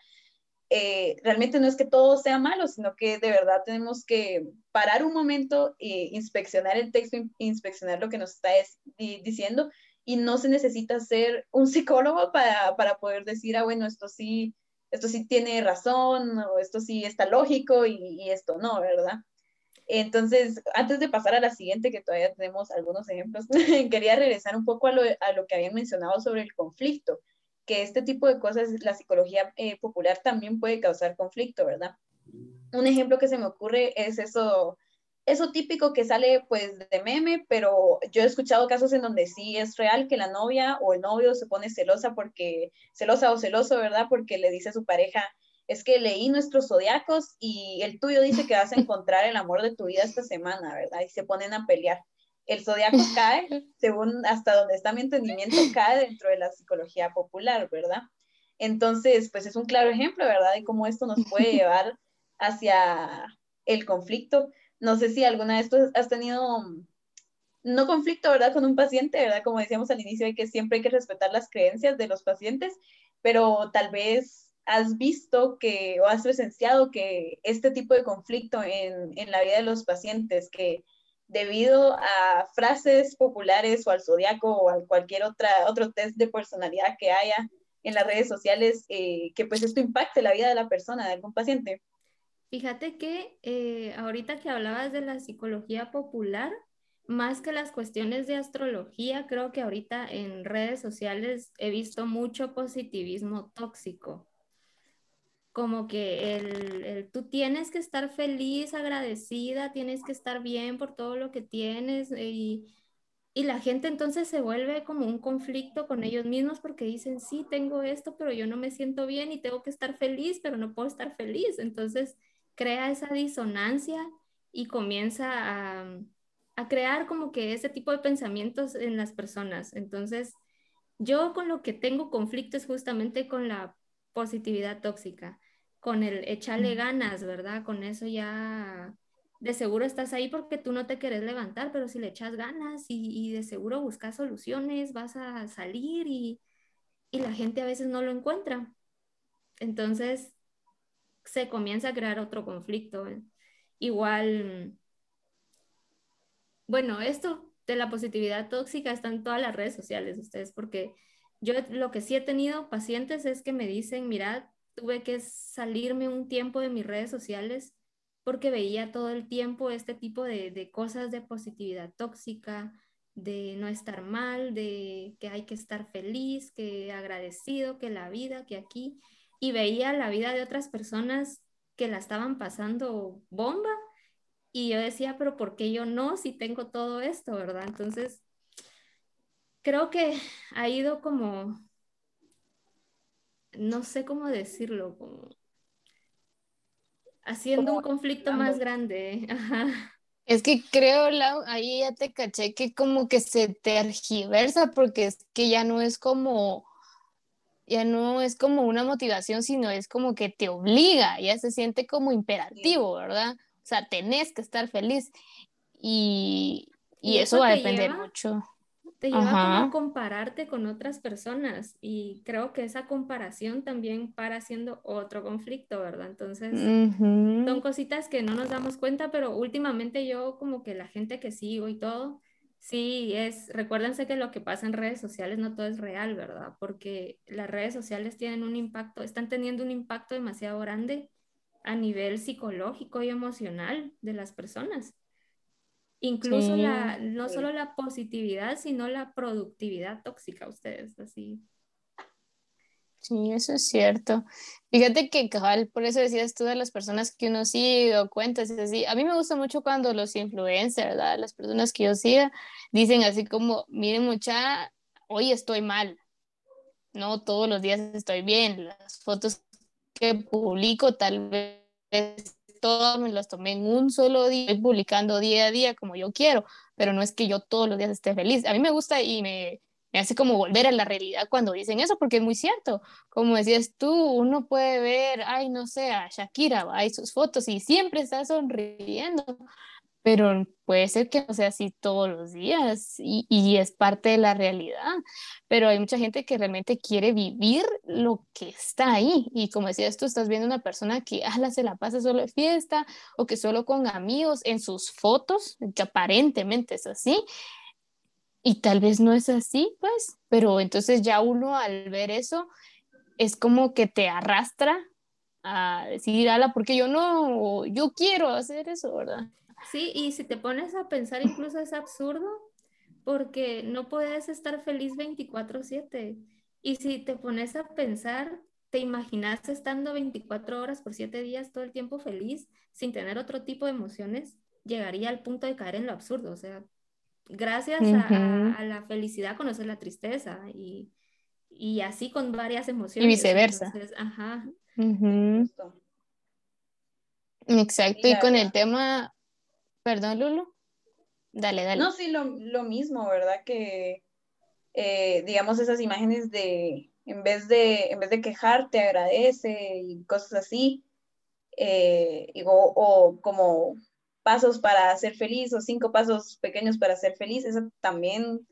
Eh, realmente no es que todo sea malo, sino que de verdad tenemos que parar un momento e inspeccionar el texto, inspeccionar lo que nos está diciendo y no se necesita ser un psicólogo para, para, poder decir, ah, bueno, esto sí, esto sí tiene razón o esto sí está lógico y, esto no, ¿verdad? Entonces, antes de pasar a la siguiente, que todavía tenemos algunos ejemplos, quería regresar un poco a lo, a lo que habían mencionado sobre el conflicto que este tipo de cosas, la psicología eh, popular también puede causar conflicto, ¿verdad? Un ejemplo que se me ocurre es eso, eso típico que sale pues de meme, pero yo he escuchado casos en donde sí es real que la novia o el novio se pone celosa porque, celosa o celoso, ¿verdad? Porque le dice a su pareja, es que leí nuestros zodiacos y el tuyo dice que vas a encontrar el amor de tu vida esta semana, ¿verdad? Y se ponen a pelear el zodiaco cae, según hasta donde está mi entendimiento, cae dentro de la psicología popular, ¿verdad? Entonces, pues es un claro ejemplo, ¿verdad? De cómo esto nos puede llevar hacia el conflicto. No sé si alguna vez tú has tenido, no conflicto, ¿verdad? Con un paciente, ¿verdad? Como decíamos al inicio, hay que siempre hay que respetar las creencias de los pacientes, pero tal vez has visto que o has presenciado que este tipo de conflicto en, en la vida de los pacientes, que debido a frases populares o al zodiaco o a cualquier otra, otro test de personalidad que haya en las redes sociales, eh, que pues esto impacte la vida de la persona, de algún paciente. Fíjate que eh, ahorita que hablabas de la psicología popular, más que las cuestiones de astrología, creo que ahorita en redes sociales he visto mucho positivismo tóxico. Como que el, tú tienes que estar feliz, agradecida, tienes que estar bien por todo lo que tienes y, y la gente entonces se vuelve como un conflicto con ellos mismos porque dicen, sí, tengo esto, pero yo no me siento bien y tengo que estar feliz, pero no puedo estar feliz. Entonces crea esa disonancia y comienza a, a crear como que ese tipo de pensamientos en las personas. Entonces, yo con lo que tengo conflicto es justamente con la positividad tóxica, con el echarle ganas, ¿verdad? Con eso ya de seguro estás ahí porque tú no te quieres levantar, pero si le echas ganas y, de seguro buscas soluciones, vas a salir y, y la gente a veces no lo encuentra. Entonces, se comienza a crear otro conflicto. Igual, bueno, esto de la positividad tóxica está en todas las redes sociales, ustedes, porque yo lo que sí he tenido pacientes es que me dicen, mira, tuve que salirme un tiempo de mis redes sociales porque veía todo el tiempo este tipo de, cosas de positividad tóxica, de no estar mal, de que hay que estar feliz, que agradecido, que la vida, que aquí y veía la vida de otras personas que la estaban pasando bomba. Y yo decía, pero ¿por qué yo no si tengo todo esto, verdad? Entonces, creo que ha ido como, no sé cómo decirlo, como haciendo un conflicto más grande. Es que creo, ahí ya te caché que como que se tergiversa porque es que ya no es como ya no es como una motivación, sino es como que te obliga, ya se siente como imperativo, ¿verdad? O sea, tenés que estar feliz y, y, eso, va a depender mucho. Te lleva a compararte con otras personas y creo que esa comparación también para siendo otro conflicto, ¿verdad? Entonces, son cositas que no nos damos cuenta, pero últimamente yo como que la gente que sigo y todo, Sí, es, recuérdense que lo que pasa en redes sociales no todo es real, ¿verdad? Porque las redes sociales tienen un impacto, están teniendo un impacto demasiado grande a nivel psicológico y emocional de las personas. Incluso la, no solo la positividad, sino la productividad tóxica, ustedes, así. Sí, eso es cierto. Fíjate que cabal, por eso decías tú de las personas que uno sigue o cuentas así. A mí me gusta mucho cuando los influencers, ¿verdad? Las personas que yo siga dicen así como, miren mucha, hoy estoy mal. No, todos los días estoy bien. Las fotos que publico tal vez todas me las tomé en un solo día, estoy publicando día a día como yo quiero, pero no es que yo todos los días esté feliz. A mí me gusta y me, me hace como volver a la realidad cuando dicen eso, porque es muy cierto. Como decías tú, uno puede ver, ay, no sé, a Shakira, hay sus fotos y siempre está sonriendo, pero puede ser que no sea así todos los días y, es parte de la realidad. Pero hay mucha gente que realmente quiere vivir lo que está ahí. Y como decías tú, estás viendo una persona que ala, se la pasa solo de fiesta o que solo con amigos en sus fotos, que aparentemente es así, y tal vez no es así, pues, pero entonces ya uno al ver eso es como que te arrastra a decir, ala, porque yo no, yo quiero hacer eso, ¿verdad? Sí, y si te pones a pensar, incluso es absurdo, porque no puedes estar feliz 24/7. Y si te pones a pensar, te imaginas estando 24 horas por 7 días todo el tiempo feliz, sin tener otro tipo de emociones, llegaría al punto de caer en lo absurdo. O sea, gracias a, la felicidad conocer la tristeza y, así con varias emociones. Y viceversa. ajá. Exacto, y con el tema, perdón, Lulu. Dale, dale. No, sí, lo, mismo, ¿verdad? Que, eh, digamos, esas imágenes de, en vez de, en vez de quejarte, agradece y cosas así, eh, o como pasos para ser feliz o cinco pasos pequeños para ser feliz, eso también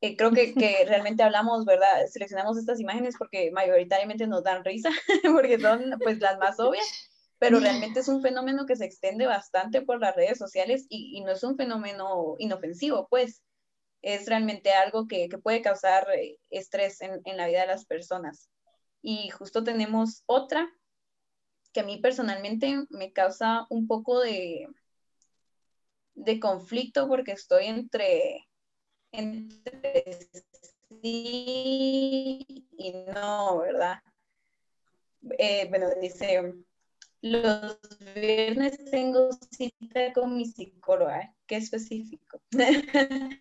eh, creo que, que, realmente hablamos, ¿verdad? Seleccionamos estas imágenes porque mayoritariamente nos dan risa, porque son pues las más obvias, pero realmente es un fenómeno que se extiende bastante por las redes sociales y, y no es un fenómeno inofensivo, pues es realmente algo que, que puede causar eh, estrés en, en, la vida de las personas. Y justo tenemos otra que a mí personalmente me causa un poco de, de conflicto porque estoy entre, entre sí y no, ¿verdad? Eh, bueno, dice, los viernes tengo cita con mi psicóloga, ¿eh? qué específico.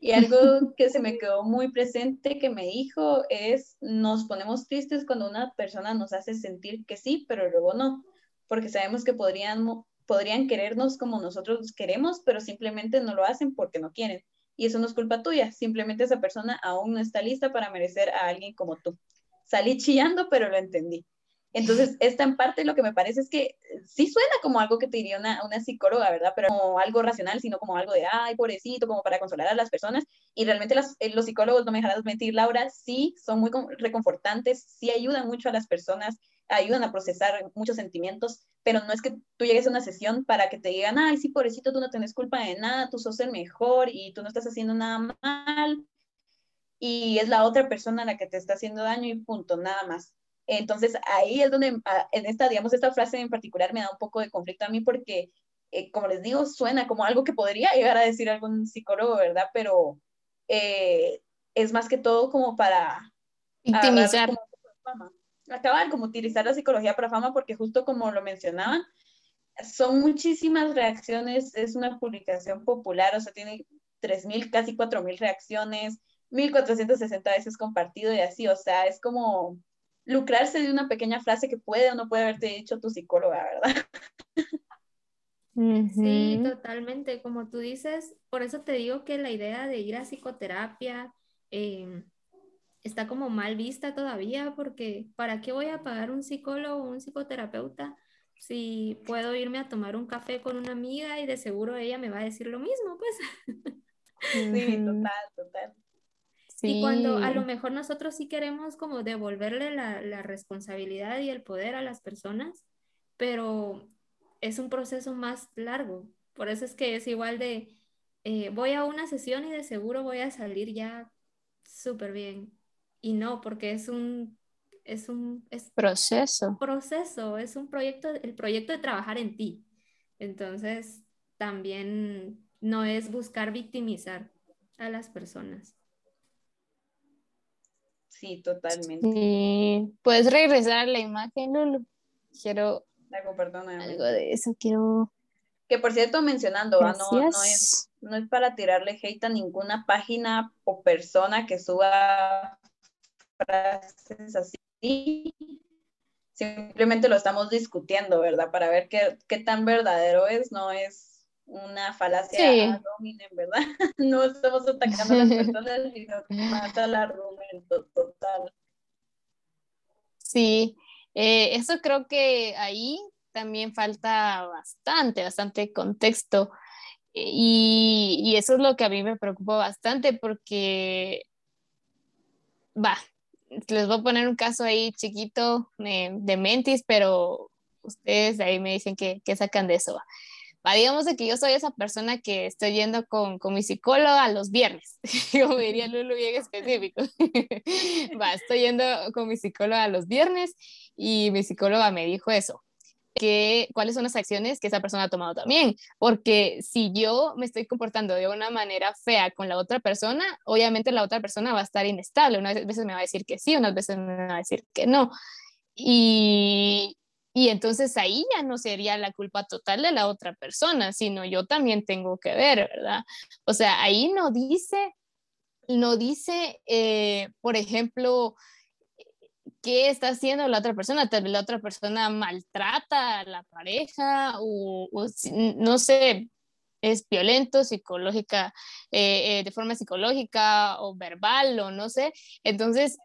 y algo que se me quedó muy presente que me dijo es, nos ponemos tristes cuando una persona nos hace sentir que sí, pero luego no, porque sabemos que podrían, podrían querernos como nosotros queremos, pero simplemente no lo hacen porque no quieren. Y eso no es culpa tuya, simplemente esa persona aún no está lista para merecer a alguien como tú. Salí chillando, pero lo entendí. Entonces, esta en parte lo que me parece es que sí suena como algo que te diría una, psicóloga, ¿verdad? Pero como algo racional, sino como algo de, ay, pobrecito, como para consolar a las personas. Y realmente eh, los psicólogos, no me dejarás mentir, Laura, sí son muy reconfortantes, sí ayudan mucho a las personas, ayudan a procesar muchos sentimientos, pero no es que tú llegues a una sesión para que te digan, ay, sí, pobrecito, tú no tienes culpa de nada, tú sos el mejor y tú no estás haciendo nada mal. Y es la otra persona la que te está haciendo daño y punto, nada más. Entonces ahí es donde, ah, en esta, digamos, esta frase en particular me da un poco de conflicto a mí porque, eh, como les digo, suena como algo que podría llegar a decir algún psicólogo, ¿verdad? Pero eh, es más que todo como para... Victimizar. Acabar como utilizar la psicología para fama porque justo como lo mencionaban, son muchísimas reacciones, es una publicación popular, o sea, tiene 3.000, casi 4.000 reacciones, 1.460 veces compartido y así, o sea, es como lucrarse de una pequeña frase que puede o no puede haberte dicho tu psicóloga, ¿verdad? Sí, totalmente. Como tú dices, por eso te digo que la idea de ir a psicoterapia em, está como mal vista todavía, porque ¿para qué voy a pagar un psicólogo o un psicoterapeuta si puedo irme a tomar un café con una amiga y de seguro ella me va a decir lo mismo, pues? Sí, total, total. Y cuando a lo mejor nosotros sí queremos como devolverle la, la, responsabilidad y el poder a las personas, pero es un proceso más largo. Por eso es que es igual de, eh, voy a una sesión y de seguro voy a salir ya súper bien. Y no, porque es un, es un es proceso. Proceso, es un proyecto, el proyecto de trabajar en ti. Entonces, también no es buscar victimizar a las personas. Sí, totalmente. Sí. ¿Puedes regresar a la imagen, Lulu? Quiero algo, perdona. Algo de eso quiero. Que por cierto, mencionando, ah, no, no, es, no es para tirarle hate a ninguna página o persona que suba frases así. Simplemente lo estamos discutiendo, ¿verdad? Para ver qué, qué tan verdadero es, no es una falacia sí. ¿verdad? No estamos atacando a las personas, sino más al argumento total. Sí, eh, eso creo que ahí también falta bastante, bastante contexto. Y, y, eso es lo que a mí me preocupa bastante porque, va, les voy a poner un caso ahí chiquito de, de Mentis, pero ustedes ahí me dicen que, que sacan de eso. Va digamos de que yo soy esa persona que estoy yendo con, con mi psicóloga los viernes, como diría Lulu bien específico. Va, estoy yendo con mi psicóloga los viernes y mi psicóloga me dijo eso, que cuáles son las acciones que esa persona ha tomado también, porque si yo me estoy comportando de una manera fea con la otra persona, obviamente la otra persona va a estar inestable, unas veces me va a decir que sí, unas veces me va a decir que no. Y, y entonces ahí ya no sería la culpa total de la otra persona, sino yo también tengo que ver, ¿verdad? O sea, ahí no dice, no dice, eh, por ejemplo, qué está haciendo la otra persona. Tal vez la otra persona maltrata a la pareja o, no sé, es violento psicológica, eh, eh, de forma psicológica o verbal o no sé. Entonces,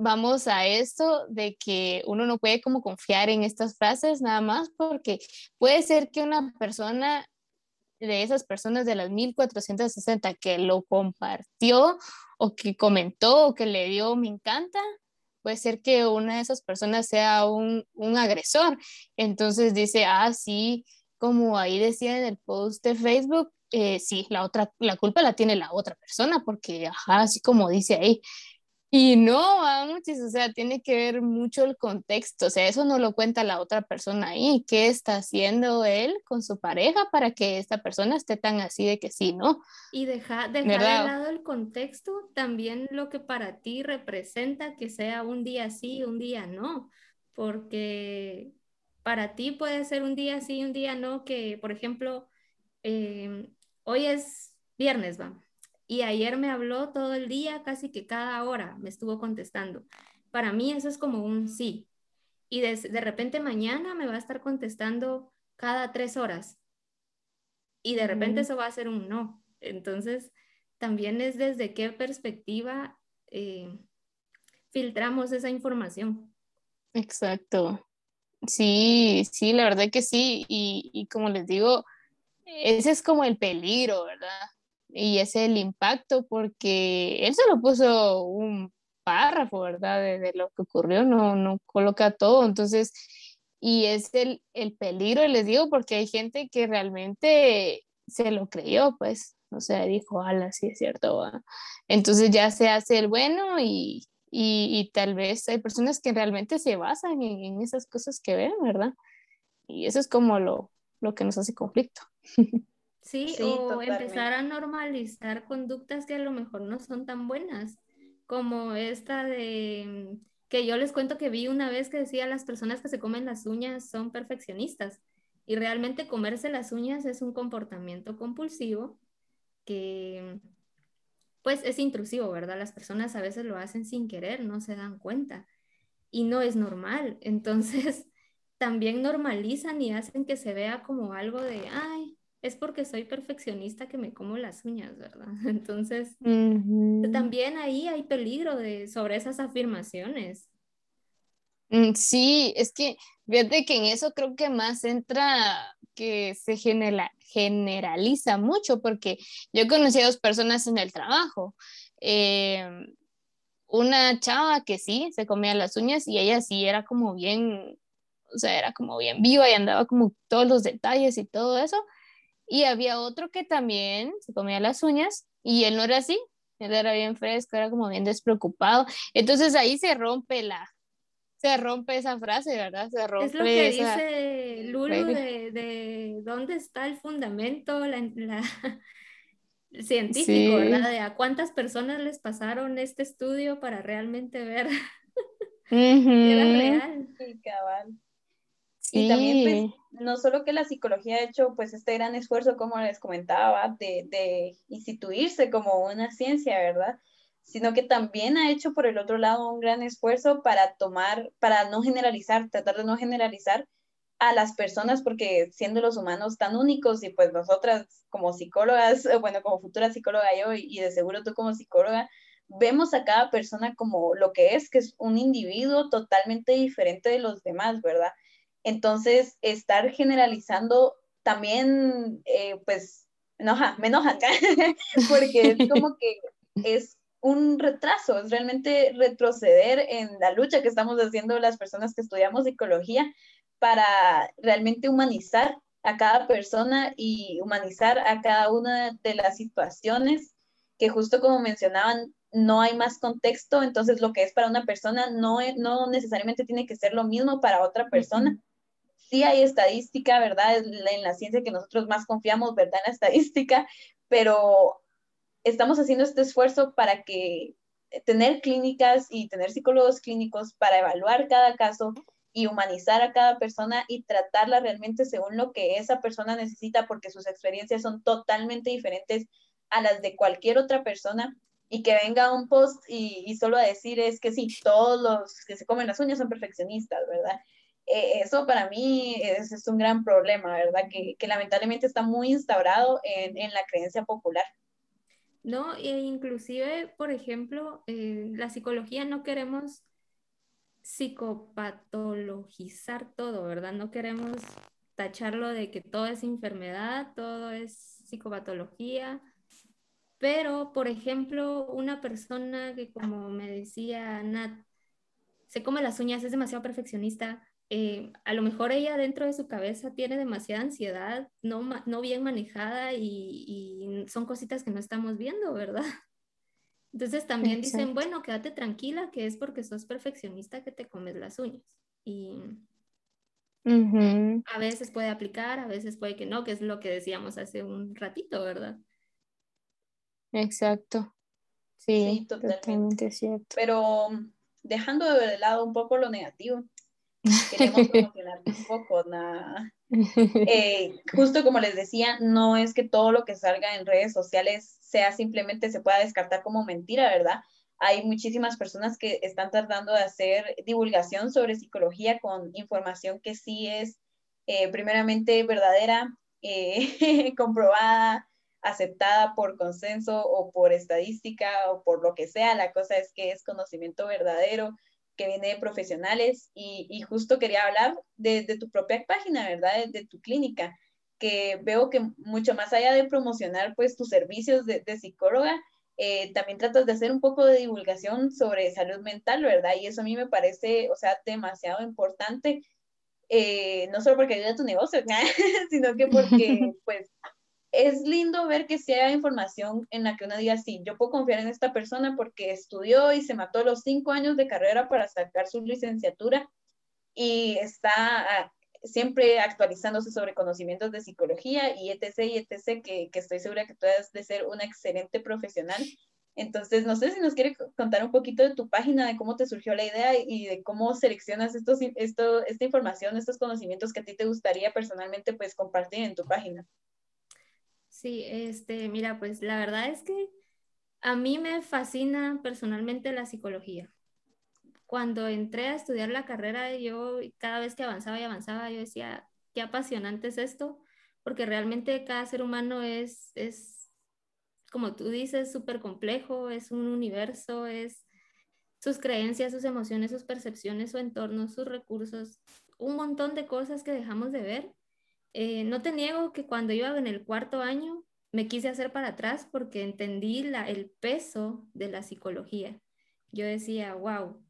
vamos a esto de que uno no puede como confiar en estas frases nada más porque puede ser que una persona de esas personas de las 1460 que lo compartió o que comentó o que le dio me encanta, puede ser que una de esas personas sea un, un agresor. Entonces dice, ah, sí, como ahí decía en el post de Facebook, eh, sí, la, otra, la culpa la tiene la otra persona porque, así como dice ahí, Y no, vamos, o sea, tiene que ver mucho el contexto, o sea, eso no lo cuenta la otra persona ahí, qué está haciendo él con su pareja para que esta persona esté tan así de que sí, ¿no? Y deja, dejar de lado el contexto, también lo que para ti representa que sea un día sí, un día no, porque para ti puede ser un día sí, un día no, que por ejemplo, em, hoy es viernes, va y ayer me habló todo el día, casi que cada hora me estuvo contestando. Para mí eso es como un sí. Y de, de repente mañana me va a estar contestando cada tres horas. Y de repente eso va a ser un no. Entonces, también es desde qué perspectiva eh, filtramos esa información. Exacto. Sí, sí, la verdad que sí. Y, y como les digo, ese es como el peligro, ¿verdad? Y es el impacto porque él solo puso un párrafo, ¿verdad? De, lo que ocurrió, no, no coloca todo, entonces, y es el, el peligro, les digo, porque hay gente que realmente se lo creyó, pues, o sea, dijo, ala, sí es cierto, entonces ya se hace el bueno y, y, tal vez hay personas que realmente se basan en, en, esas cosas que ven, ¿verdad? Y eso es como lo, lo que nos hace conflicto. Sí, o empezar a normalizar conductas que a lo mejor no son tan buenas, como esta de que yo les cuento que vi una vez que decía las personas que se comen las uñas son perfeccionistas y realmente comerse las uñas es un comportamiento compulsivo que pues es intrusivo, ¿verdad? Las personas a veces lo hacen sin querer, no se dan cuenta y no es normal. Entonces, también normalizan y hacen que se vea como algo de, ay, es porque soy perfeccionista que me como las uñas, ¿verdad? Entonces, también ahí hay peligro de, sobre esas afirmaciones. Mm, sí, es que fíjate que en eso creo que más entra que se generaliza mucho, porque yo conocí a dos personas en el trabajo. Em, una chava que sí, se comía las uñas y ella sí era como bien, o sea, era como bien viva y andaba como todos los detalles y todo eso. Y había otro que también se comía las uñas y él no era así, él era bien fresco, era como bien despreocupado. Entonces ahí se rompe la, se rompe esa frase, ¿verdad? Se rompe es lo que dice Lulu de, de, dónde está el fundamento, la, la científico, ¿verdad? De a cuántas personas les pasaron este estudio para realmente ver que era real. Sí, cabal. Y también, pues, no solo que la psicología ha hecho, pues, este gran esfuerzo, como les comentaba, de, de instituirse como una ciencia, ¿verdad? Sino que también ha hecho, por el otro lado, un gran esfuerzo para tomar, para no generalizar, tratar de no generalizar a las personas, porque siendo los humanos tan únicos y pues nosotras como psicólogas, bueno, como futura psicóloga yo y de seguro tú como psicóloga, vemos a cada persona como lo que es, que es un individuo totalmente diferente de los demás, ¿verdad? Entonces, estar generalizando también, eh, pues, enoja, me enoja, porque es como que es un retraso, es realmente retroceder en la lucha que estamos haciendo las personas que estudiamos psicología para realmente humanizar a cada persona y humanizar a cada una de las situaciones que justo como mencionaban, no hay más contexto, entonces lo que es para una persona no, no necesariamente tiene que ser lo mismo para otra persona sí hay estadística, ¿verdad? En la ciencia que nosotros más confiamos, ¿verdad? En la estadística, pero estamos haciendo este esfuerzo para que tener clínicas y tener psicólogos clínicos para evaluar cada caso y humanizar a cada persona y tratarla realmente según lo que esa persona necesita, porque sus experiencias son totalmente diferentes a las de cualquier otra persona y que venga un post y, y solo a decir es que sí, todos los que se comen las uñas son perfeccionistas, ¿verdad? Eh, eso para mí es, un gran problema, ¿verdad? Que, lamentablemente está muy instaurado en, en, la creencia popular. No, e inclusive, por ejemplo, la psicología no queremos psicopatologizar todo, ¿verdad? No queremos tacharlo de que todo es enfermedad, todo es psicopatología, pero, por ejemplo, una persona que, como me decía Nat, se come las uñas, es demasiado perfeccionista, eh, a lo mejor ella dentro de su cabeza tiene demasiada ansiedad, no, no bien manejada y, y, son cositas que no estamos viendo, ¿verdad? Entonces también dicen, bueno, quédate tranquila, que es porque sos perfeccionista que te comes las uñas. Y a veces puede aplicar, a veces puede que no, que es lo que decíamos hace un ratito, ¿verdad? Exacto. Sí, totalmente. cierto. Pero dejando de lado un poco lo negativo, queremos promocionar un poco, nada. Eh, justo como les decía, no es que todo lo que salga en redes sociales sea simplemente se pueda descartar como mentira, ¿verdad? Hay muchísimas personas que están tratando de hacer divulgación sobre psicología con información que sí es eh, primeramente verdadera, eh, comprobada, aceptada por consenso o por estadística o por lo que sea. La cosa es que es conocimiento verdadero que viene de profesionales y, justo quería hablar de, tu propia página, ¿verdad? De, tu clínica, que veo que mucho más allá de promocionar pues tus servicios de, psicóloga, eh, también tratas de hacer un poco de divulgación sobre salud mental, ¿verdad? Y eso a mí me parece, o sea, demasiado importante, eh, no solo porque ayuda a tu negocio, sino que porque, pues, es lindo ver que sea información en la que uno diga, sí, yo puedo confiar en esta persona porque estudió y se mató los cinco años de carrera para sacar su licenciatura y está ah, siempre actualizándose sobre conocimientos de psicología y etc. y etc. que, que estoy segura que tú has de ser una excelente profesional. Entonces, no sé si nos quiere contar un poquito de tu página, de cómo te surgió la idea y de cómo seleccionas estos, esto, esta información, estos conocimientos que a ti te gustaría personalmente pues compartir en tu página. Sí, este, mira, pues la verdad es que a mí me fascina personalmente la psicología. Cuando entré a estudiar la carrera, yo cada vez que avanzaba y avanzaba, yo decía, qué apasionante es esto, porque realmente cada ser humano es, es como tú dices, súper complejo, es un universo, es sus creencias, sus emociones, sus percepciones, su entorno, sus recursos, un montón de cosas que dejamos de ver eh, no te niego que cuando iba en el cuarto año me quise hacer para atrás porque entendí el peso de la psicología. Yo decía, wow,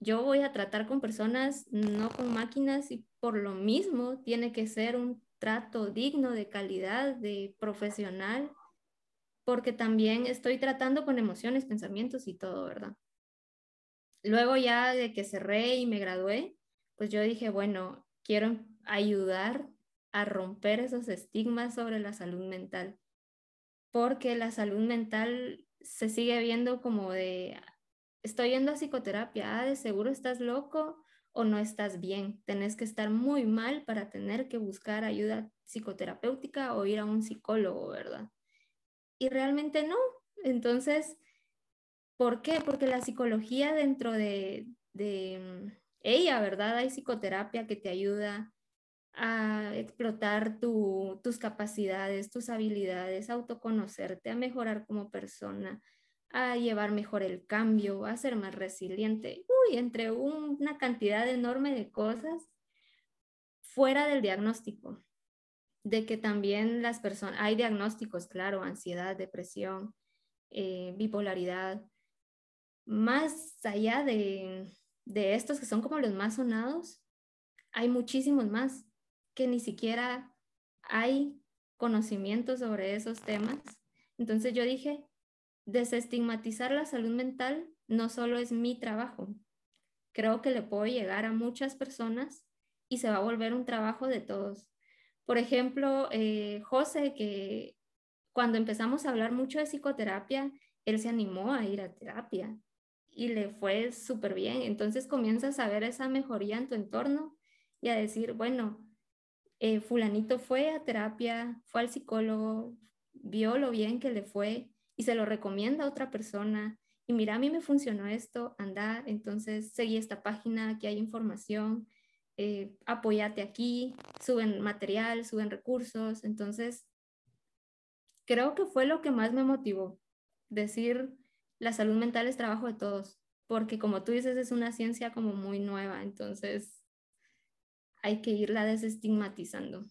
yo voy a tratar con personas, no con máquinas, y por lo mismo tiene que ser un trato digno, de calidad, de profesional, porque también estoy tratando con emociones, pensamientos y todo, ¿verdad? Luego ya de que cerré y me gradué, pues yo dije, bueno, quiero ayudar a romper esos estigmas sobre la salud mental, porque la salud mental se sigue viendo como de, estoy yendo a psicoterapia, ah, de seguro estás loco o no estás bien, tenés que estar muy mal para tener que buscar ayuda psicoterapéutica o ir a un psicólogo, ¿verdad? Y realmente no. Entonces, ¿por qué? Porque la psicología dentro de, de mm, ella, ¿verdad? Hay psicoterapia que te ayuda a explotar tus capacidades, tus habilidades, a autoconocerte, a mejorar como persona, a llevar mejor el cambio, a ser más resiliente, uy, entre una cantidad enorme de cosas fuera del diagnóstico, de que también las personas, hay diagnósticos, claro, ansiedad, depresión, eh, bipolaridad, más allá de, de estos que son como los más sonados, hay muchísimos más que ni siquiera hay conocimiento sobre esos temas. Entonces yo dije, desestigmatizar la salud mental no solo es mi trabajo, creo que le puedo llegar a muchas personas y se va a volver un trabajo de todos. Por ejemplo, eh, José, que cuando empezamos a hablar mucho de psicoterapia, él se animó a ir a terapia y le fue súper bien. Entonces comienzas a ver esa mejoría en tu entorno y a decir, bueno, eh, fulanito fue a terapia, fue al psicólogo, vio lo bien que le fue y se lo recomienda a otra persona. Y mira, a mí me funcionó esto, anda, entonces seguí esta página, aquí hay información, eh, apóyate aquí, suben material, suben recursos. Entonces, creo que fue lo que más me motivó, decir, la salud mental es trabajo de todos, porque como tú dices, es una ciencia como muy nueva, entonces hay que irla desestigmatizando.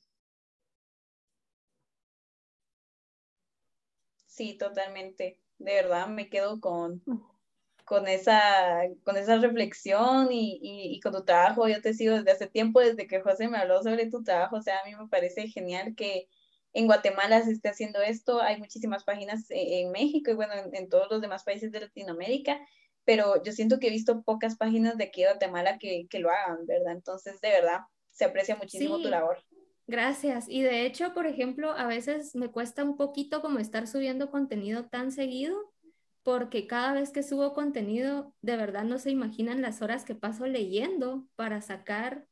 Sí, totalmente. De verdad me quedo con, con, esa, con esa reflexión y, con tu trabajo. Yo te sigo desde hace tiempo, desde que José me habló sobre tu trabajo. O sea, a mí me parece genial que en Guatemala se esté haciendo esto, hay muchísimas páginas e, en, México y bueno, en, todos los demás países de Latinoamérica, pero yo siento que he visto pocas páginas de aquí de Guatemala que, que lo hagan, ¿verdad? Entonces, de verdad, se aprecia muchísimo tu labor. Gracias. Y de hecho, por ejemplo, a veces me cuesta un poquito como estar subiendo contenido tan seguido, porque cada vez que subo contenido, de verdad no se imaginan las horas que paso leyendo para sacar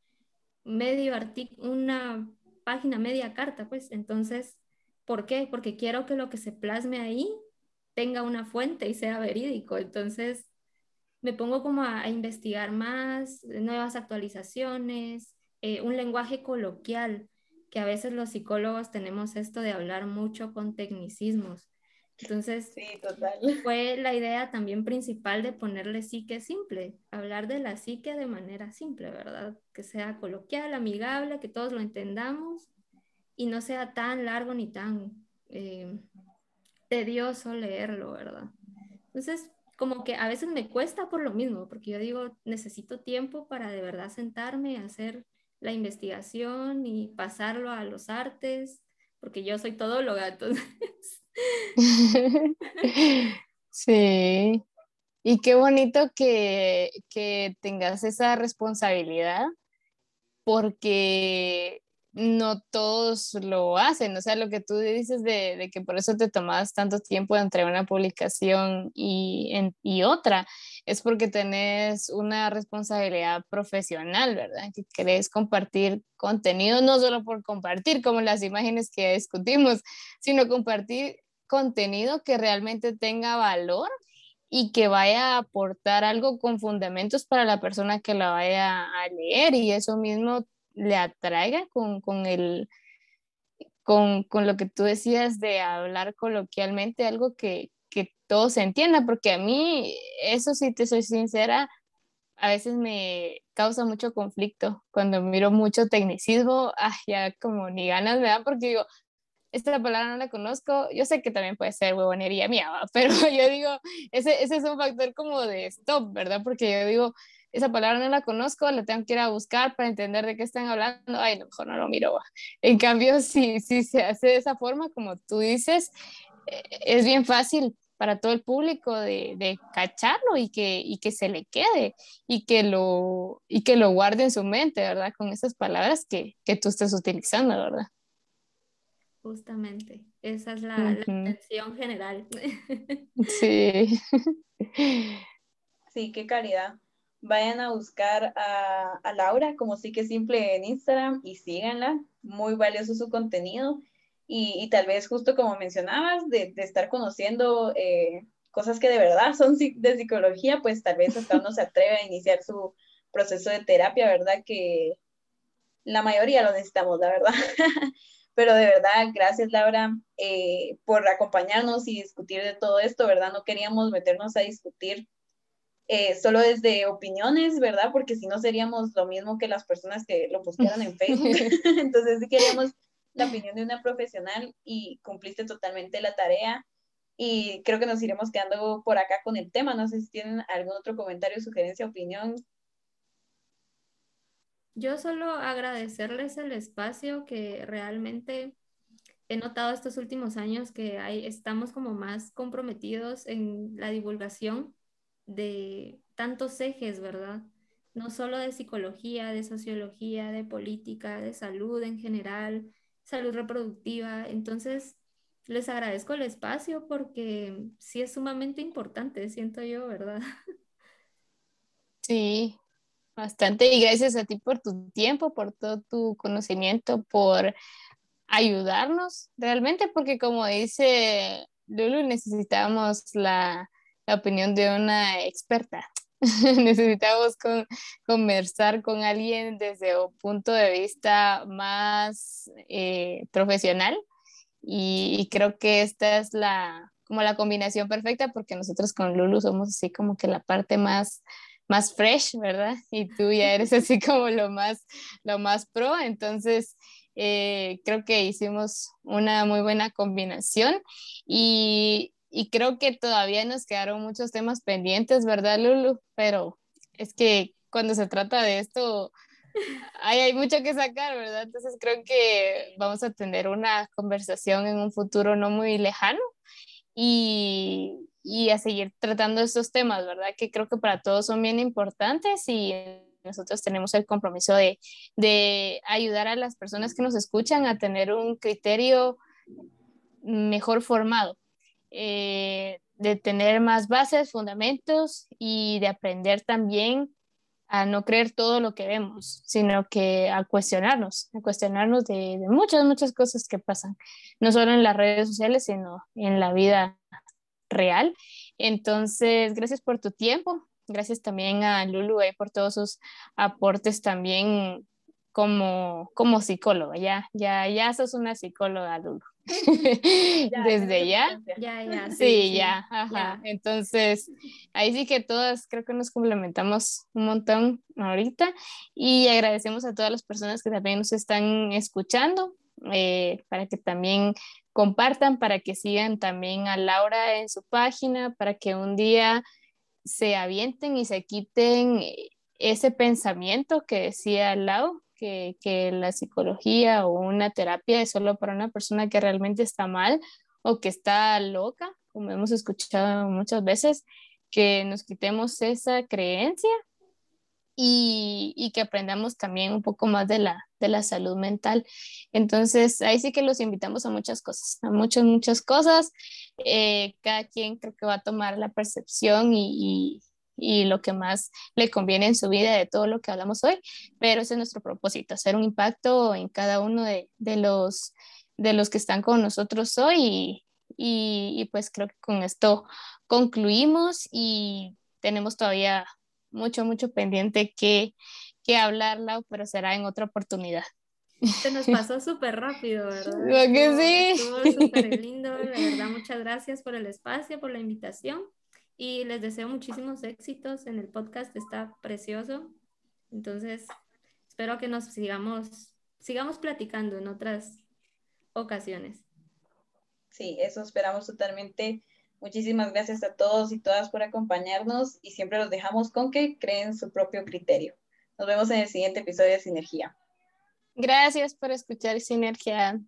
medio artículo, una página, media carta, pues. Entonces, ¿por qué? Porque quiero que lo que se plasme ahí tenga una fuente y sea verídico. Entonces, me pongo como a, investigar más, nuevas actualizaciones, eh, un lenguaje coloquial, que a veces los psicólogos tenemos esto de hablar mucho con tecnicismos. Entonces, fue la idea también principal de ponerle psique simple, hablar de la psique de manera simple, ¿verdad? Que sea coloquial, amigable, que todos lo entendamos y no sea tan largo ni tan eh, tedioso leerlo, ¿verdad? Entonces, como que a veces me cuesta por lo mismo, porque yo digo, necesito tiempo para de verdad sentarme y hacer la investigación y pasarlo a los artes, porque yo soy todóloga, entonces. Sí, y qué bonito que, que tengas esa responsabilidad, porque no todos lo hacen, o sea, lo que tú dices de, que por eso te tomas tanto tiempo entre una publicación y otra, es porque tenés una responsabilidad profesional, ¿verdad? Que querés compartir contenido, no solo por compartir, como las imágenes que discutimos, sino compartir contenido que realmente tenga valor y que vaya a aportar algo con fundamentos para la persona que la vaya a leer y eso mismo le atraiga con, con el, con, con, lo que tú decías de hablar coloquialmente, algo que, que todo se entienda, porque a mí, eso sí te soy sincera, a veces me causa mucho conflicto cuando miro mucho tecnicismo, ah, ya como ni ganas me da porque digo, esta palabra no la conozco, yo sé que también puede ser huevonería mía, pero yo digo, ese, ese es un factor como de stop, ¿verdad? Porque yo digo, esa palabra no la conozco, la tengo que ir a buscar para entender de qué están hablando, ay, no, mejor no lo miro. En cambio, si, si se hace de esa forma, como tú dices, eh, es bien fácil para todo el público de, de, cacharlo y que, y que se le quede y que, lo, y que lo guarde en su mente, ¿verdad? Con esas palabras que, que tú estás utilizando, ¿verdad? Justamente, esa es la, intención general. Sí. Sí, qué caridad. Vayan a buscar a, Laura como sí que simple en Instagram y síganla. Muy valioso su contenido. Y, tal vez justo como mencionabas, de, de estar conociendo eh, cosas que de verdad son de psicología, pues tal vez hasta uno se atreve a iniciar su proceso de terapia, ¿verdad? Que la mayoría lo necesitamos, la verdad. Pero de verdad, gracias Laura eh, por acompañarnos y discutir de todo esto, ¿verdad? No queríamos meternos a discutir eh, solo desde opiniones, ¿verdad? Porque si no seríamos lo mismo que las personas que lo postearon en Facebook. Entonces sí queríamos la opinión de una profesional y cumpliste totalmente la tarea. Y creo que nos iremos quedando por acá con el tema. No sé si tienen algún otro comentario, sugerencia, opinión yo solo agradecerles el espacio que realmente he notado estos últimos años que hay, estamos como más comprometidos en la divulgación de tantos ejes, ¿verdad? No solo de psicología, de sociología, de política, de salud en general, salud reproductiva. Entonces, les agradezco el espacio porque sí es sumamente importante, siento yo, ¿verdad? Sí, Bastante y gracias a ti por tu tiempo, por todo tu conocimiento, por ayudarnos realmente, porque como dice Lulu, necesitamos la, la opinión de una experta. necesitamos con, conversar con alguien desde un punto de vista más eh, profesional y, y, creo que esta es la como la combinación perfecta porque nosotros con Lulu somos así como que la parte más más fresh, ¿verdad? Y tú ya eres así como lo más, lo más pro, entonces eh, creo que hicimos una muy buena combinación y, y, creo que todavía nos quedaron muchos temas pendientes, ¿verdad, Lulu? Pero es que cuando se trata de esto, hay mucho que sacar, ¿verdad? Entonces creo que vamos a tener una conversación en un futuro no muy lejano y, y a seguir tratando estos temas, ¿verdad? Que creo que para todos son bien importantes y nosotros tenemos el compromiso de, de ayudar a las personas que nos escuchan a tener un criterio mejor formado, eh, de tener más bases, fundamentos y de aprender también a no creer todo lo que vemos, sino que a cuestionarnos, a cuestionarnos de, muchas, muchas cosas que pasan, no solo en las redes sociales, sino en la vida real. Entonces, gracias por tu tiempo, gracias también a Lulu eh, por todos sus aportes también como, como psicóloga, ya, ya, ya sos una psicóloga, Lulu. Desde ya. Ya, ya. Sí, ya, ajá. Entonces, ahí sí que todas creo que nos complementamos un montón ahorita y agradecemos a todas las personas que también nos están escuchando eh, para que también compartan, para que sigan también a Laura en su página, para que un día se avienten y se quiten ese pensamiento que decía Lau, que, la psicología o una terapia es solo para una persona que realmente está mal o que está loca, como hemos escuchado muchas veces, que nos quitemos esa creencia y, y, que aprendamos también un poco más de la, de la salud mental. Entonces, ahí sí que los invitamos a muchas cosas, a muchas, muchas cosas. Eh, cada quien creo que va a tomar la percepción y, y, lo que más le conviene en su vida de todo lo que hablamos hoy, pero ese es nuestro propósito, hacer un impacto en cada uno de, de los, de los que están con nosotros hoy y, y pues creo que con esto concluimos y tenemos todavía mucho, mucho pendiente que, que hablarla, pero será en otra oportunidad. Se nos pasó súper rápido, ¿verdad? Lo que sí. Estuvo súper lindo, la verdad, muchas gracias por el espacio, por la invitación y les deseo muchísimos éxitos en el podcast, está precioso. Entonces, espero que nos sigamos, sigamos platicando en otras ocasiones. Sí, eso esperamos totalmente. Muchísimas gracias a todos y todas por acompañarnos y siempre los dejamos con que creen su propio criterio. Nos vemos en el siguiente episodio de Sinergia. Gracias por escuchar Sinergia.